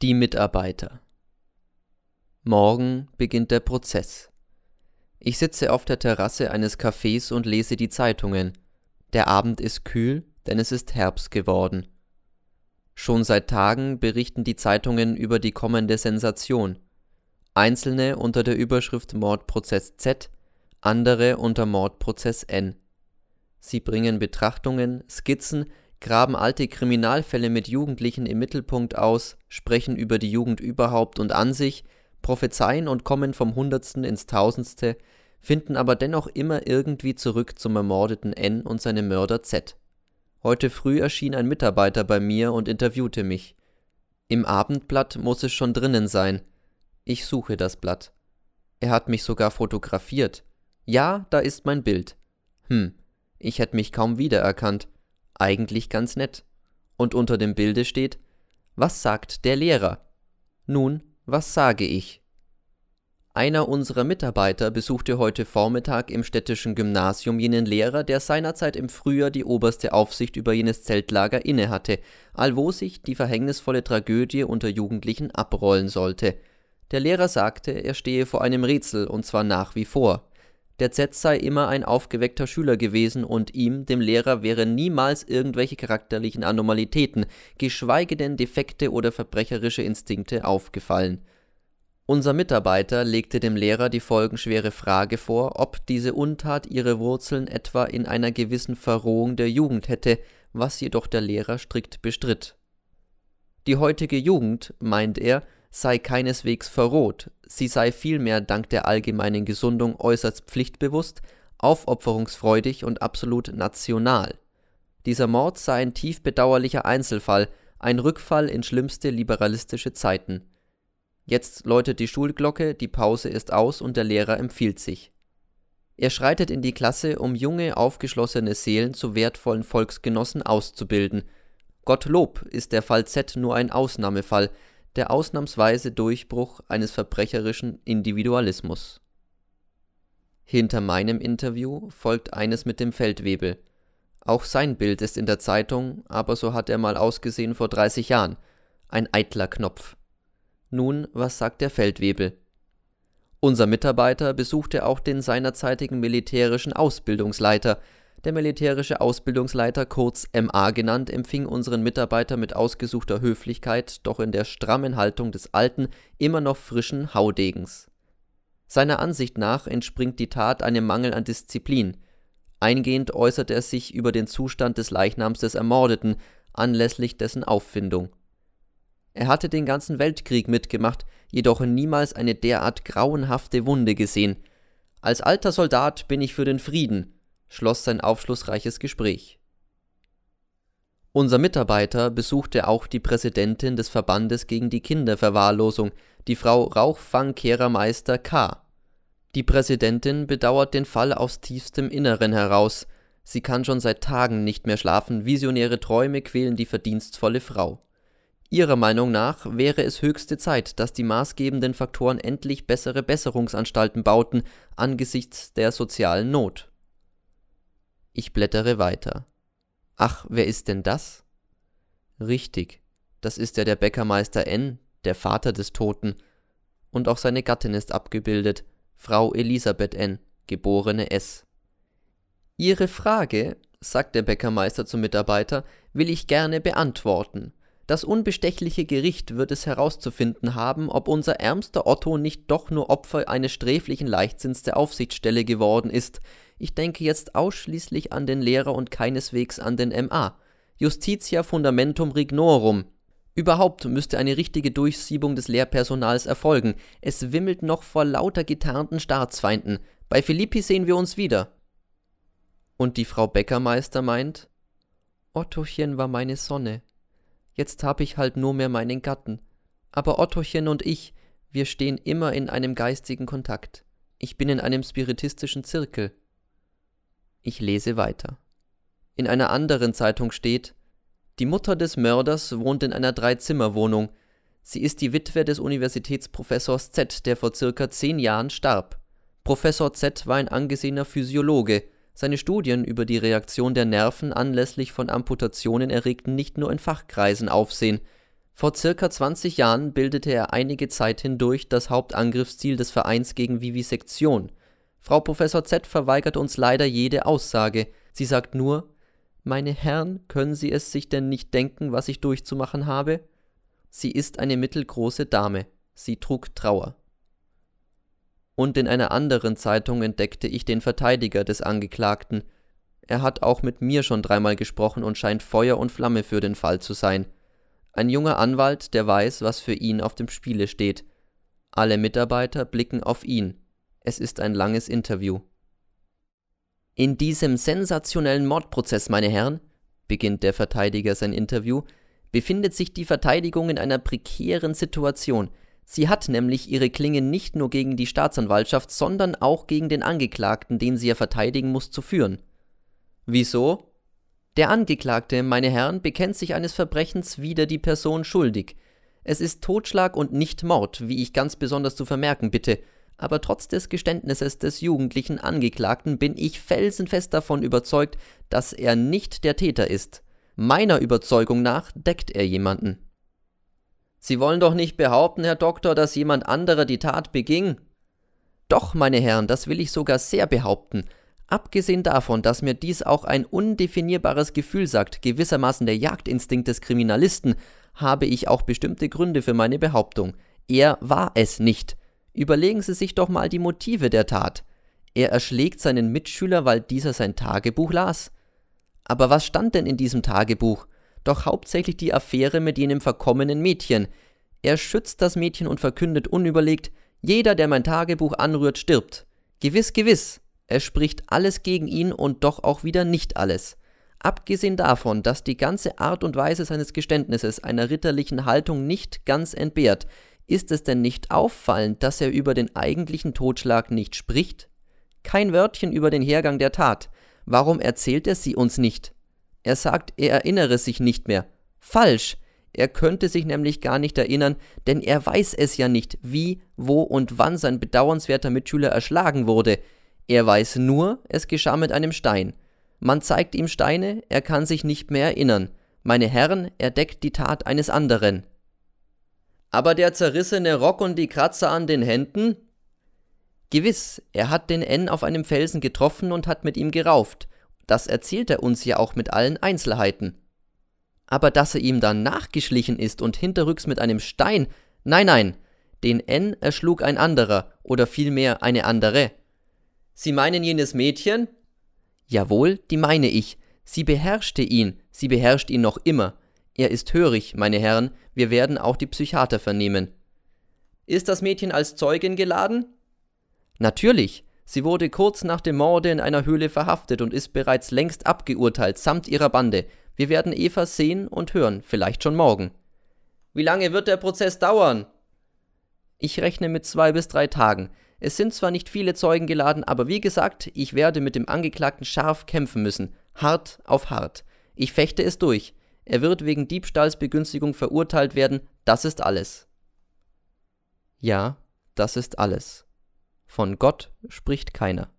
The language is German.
Die Mitarbeiter. Morgen beginnt der Prozess. Ich sitze auf der Terrasse eines Cafés und lese die Zeitungen. Der Abend ist kühl, denn es ist Herbst geworden. Schon seit Tagen berichten die Zeitungen über die kommende Sensation. Einzelne unter der Überschrift Mordprozess Z, andere unter Mordprozess N. Sie bringen Betrachtungen, Skizzen, graben alte Kriminalfälle mit Jugendlichen im Mittelpunkt aus, sprechen über die Jugend überhaupt und an sich, prophezeien und kommen vom Hundertsten ins Tausendste, finden aber dennoch immer irgendwie zurück zum ermordeten N und seinem Mörder Z. Heute früh erschien ein Mitarbeiter bei mir und interviewte mich. Im Abendblatt muss es schon drinnen sein. Ich suche das Blatt. Er hat mich sogar fotografiert. Ja, da ist mein Bild. Hm, ich hätte mich kaum wiedererkannt eigentlich ganz nett. Und unter dem Bilde steht, was sagt der Lehrer? Nun, was sage ich? Einer unserer Mitarbeiter besuchte heute Vormittag im städtischen Gymnasium jenen Lehrer, der seinerzeit im Frühjahr die oberste Aufsicht über jenes Zeltlager innehatte, allwo sich die verhängnisvolle Tragödie unter Jugendlichen abrollen sollte. Der Lehrer sagte, er stehe vor einem Rätsel, und zwar nach wie vor. Der Z sei immer ein aufgeweckter Schüler gewesen und ihm, dem Lehrer, wären niemals irgendwelche charakterlichen Anormalitäten, geschweige denn Defekte oder verbrecherische Instinkte aufgefallen. Unser Mitarbeiter legte dem Lehrer die folgenschwere Frage vor, ob diese Untat ihre Wurzeln etwa in einer gewissen Verrohung der Jugend hätte, was jedoch der Lehrer strikt bestritt. Die heutige Jugend, meint er, sei keineswegs verroht, sie sei vielmehr dank der allgemeinen Gesundung äußerst pflichtbewusst, aufopferungsfreudig und absolut national. Dieser Mord sei ein tief bedauerlicher Einzelfall, ein Rückfall in schlimmste liberalistische Zeiten. Jetzt läutet die Schulglocke, die Pause ist aus und der Lehrer empfiehlt sich. Er schreitet in die Klasse, um junge, aufgeschlossene Seelen zu wertvollen Volksgenossen auszubilden. Gottlob ist der Fall Z nur ein Ausnahmefall, der ausnahmsweise Durchbruch eines verbrecherischen Individualismus. Hinter meinem Interview folgt eines mit dem Feldwebel. Auch sein Bild ist in der Zeitung, aber so hat er mal ausgesehen vor 30 Jahren. Ein eitler Knopf. Nun, was sagt der Feldwebel? Unser Mitarbeiter besuchte auch den seinerzeitigen militärischen Ausbildungsleiter, der militärische Ausbildungsleiter, kurz MA genannt, empfing unseren Mitarbeiter mit ausgesuchter Höflichkeit, doch in der strammen Haltung des alten, immer noch frischen Haudegens. Seiner Ansicht nach entspringt die Tat einem Mangel an Disziplin. Eingehend äußerte er sich über den Zustand des Leichnams des Ermordeten, anlässlich dessen Auffindung. Er hatte den ganzen Weltkrieg mitgemacht, jedoch niemals eine derart grauenhafte Wunde gesehen. Als alter Soldat bin ich für den Frieden, schloss sein aufschlussreiches Gespräch. Unser Mitarbeiter besuchte auch die Präsidentin des Verbandes gegen die Kinderverwahrlosung, die Frau Rauchfang-Kehrermeister K. Die Präsidentin bedauert den Fall aus tiefstem Inneren heraus. Sie kann schon seit Tagen nicht mehr schlafen, visionäre Träume quälen die verdienstvolle Frau. Ihrer Meinung nach wäre es höchste Zeit, dass die maßgebenden Faktoren endlich bessere Besserungsanstalten bauten angesichts der sozialen Not. Ich blättere weiter. Ach, wer ist denn das? Richtig, das ist ja der Bäckermeister N., der Vater des Toten. Und auch seine Gattin ist abgebildet, Frau Elisabeth N., geborene S. Ihre Frage, sagt der Bäckermeister zum Mitarbeiter, will ich gerne beantworten. Das unbestechliche Gericht wird es herauszufinden haben, ob unser ärmster Otto nicht doch nur Opfer eines sträflichen Leichtsinns der Aufsichtsstelle geworden ist, ich denke jetzt ausschließlich an den Lehrer und keineswegs an den MA. Justitia fundamentum rignorum. Überhaupt müsste eine richtige Durchsiebung des Lehrpersonals erfolgen. Es wimmelt noch vor lauter getarnten Staatsfeinden. Bei Philippi sehen wir uns wieder. Und die Frau Bäckermeister meint, Ottochen war meine Sonne. Jetzt hab ich halt nur mehr meinen Gatten. Aber Ottochen und ich, wir stehen immer in einem geistigen Kontakt. Ich bin in einem spiritistischen Zirkel. Ich lese weiter. In einer anderen Zeitung steht, die Mutter des Mörders wohnt in einer Dreizimmerwohnung. Sie ist die Witwe des Universitätsprofessors Z, der vor circa zehn Jahren starb. Professor Z war ein angesehener Physiologe. Seine Studien über die Reaktion der Nerven anlässlich von Amputationen erregten nicht nur in Fachkreisen Aufsehen. Vor circa 20 Jahren bildete er einige Zeit hindurch das Hauptangriffsziel des Vereins gegen Vivisektion. Frau Professor Z verweigert uns leider jede Aussage. Sie sagt nur: Meine Herren, können Sie es sich denn nicht denken, was ich durchzumachen habe? Sie ist eine mittelgroße Dame. Sie trug Trauer. Und in einer anderen Zeitung entdeckte ich den Verteidiger des Angeklagten. Er hat auch mit mir schon dreimal gesprochen und scheint Feuer und Flamme für den Fall zu sein. Ein junger Anwalt, der weiß, was für ihn auf dem Spiele steht. Alle Mitarbeiter blicken auf ihn. Es ist ein langes Interview. In diesem sensationellen Mordprozess, meine Herren, beginnt der Verteidiger sein Interview, befindet sich die Verteidigung in einer prekären Situation. Sie hat nämlich ihre Klingen nicht nur gegen die Staatsanwaltschaft, sondern auch gegen den Angeklagten, den sie ja verteidigen muss, zu führen. Wieso? Der Angeklagte, meine Herren, bekennt sich eines Verbrechens wider die Person schuldig. Es ist Totschlag und nicht Mord, wie ich ganz besonders zu vermerken bitte, aber trotz des Geständnisses des jugendlichen Angeklagten bin ich felsenfest davon überzeugt, dass er nicht der Täter ist. Meiner Überzeugung nach deckt er jemanden. Sie wollen doch nicht behaupten, Herr Doktor, dass jemand anderer die Tat beging? Doch, meine Herren, das will ich sogar sehr behaupten. Abgesehen davon, dass mir dies auch ein undefinierbares Gefühl sagt, gewissermaßen der Jagdinstinkt des Kriminalisten, habe ich auch bestimmte Gründe für meine Behauptung. Er war es nicht. Überlegen Sie sich doch mal die Motive der Tat. Er erschlägt seinen Mitschüler, weil dieser sein Tagebuch las. Aber was stand denn in diesem Tagebuch? Doch hauptsächlich die Affäre mit jenem verkommenen Mädchen. Er schützt das Mädchen und verkündet unüberlegt, jeder, der mein Tagebuch anrührt, stirbt. Gewiss, gewiss. Es spricht alles gegen ihn und doch auch wieder nicht alles. Abgesehen davon, dass die ganze Art und Weise seines Geständnisses einer ritterlichen Haltung nicht ganz entbehrt, ist es denn nicht auffallend, dass er über den eigentlichen Totschlag nicht spricht? Kein Wörtchen über den Hergang der Tat. Warum erzählt er sie uns nicht? Er sagt, er erinnere sich nicht mehr. Falsch. Er könnte sich nämlich gar nicht erinnern, denn er weiß es ja nicht, wie, wo und wann sein bedauernswerter Mitschüler erschlagen wurde. Er weiß nur, es geschah mit einem Stein. Man zeigt ihm Steine, er kann sich nicht mehr erinnern. Meine Herren, er deckt die Tat eines anderen. Aber der zerrissene Rock und die Kratzer an den Händen? Gewiss, er hat den N auf einem Felsen getroffen und hat mit ihm gerauft. Das erzählt er uns ja auch mit allen Einzelheiten. Aber dass er ihm dann nachgeschlichen ist und hinterrücks mit einem Stein, nein, nein, den N erschlug ein anderer oder vielmehr eine andere. Sie meinen jenes Mädchen? Jawohl, die meine ich. Sie beherrschte ihn, sie beherrscht ihn noch immer. Er ist hörig, meine Herren, wir werden auch die Psychiater vernehmen. Ist das Mädchen als Zeugin geladen? Natürlich. Sie wurde kurz nach dem Morde in einer Höhle verhaftet und ist bereits längst abgeurteilt, samt ihrer Bande. Wir werden Eva sehen und hören, vielleicht schon morgen. Wie lange wird der Prozess dauern? Ich rechne mit zwei bis drei Tagen. Es sind zwar nicht viele Zeugen geladen, aber wie gesagt, ich werde mit dem Angeklagten scharf kämpfen müssen, hart auf hart. Ich fechte es durch. Er wird wegen Diebstahlsbegünstigung verurteilt werden, das ist alles. Ja, das ist alles. Von Gott spricht keiner.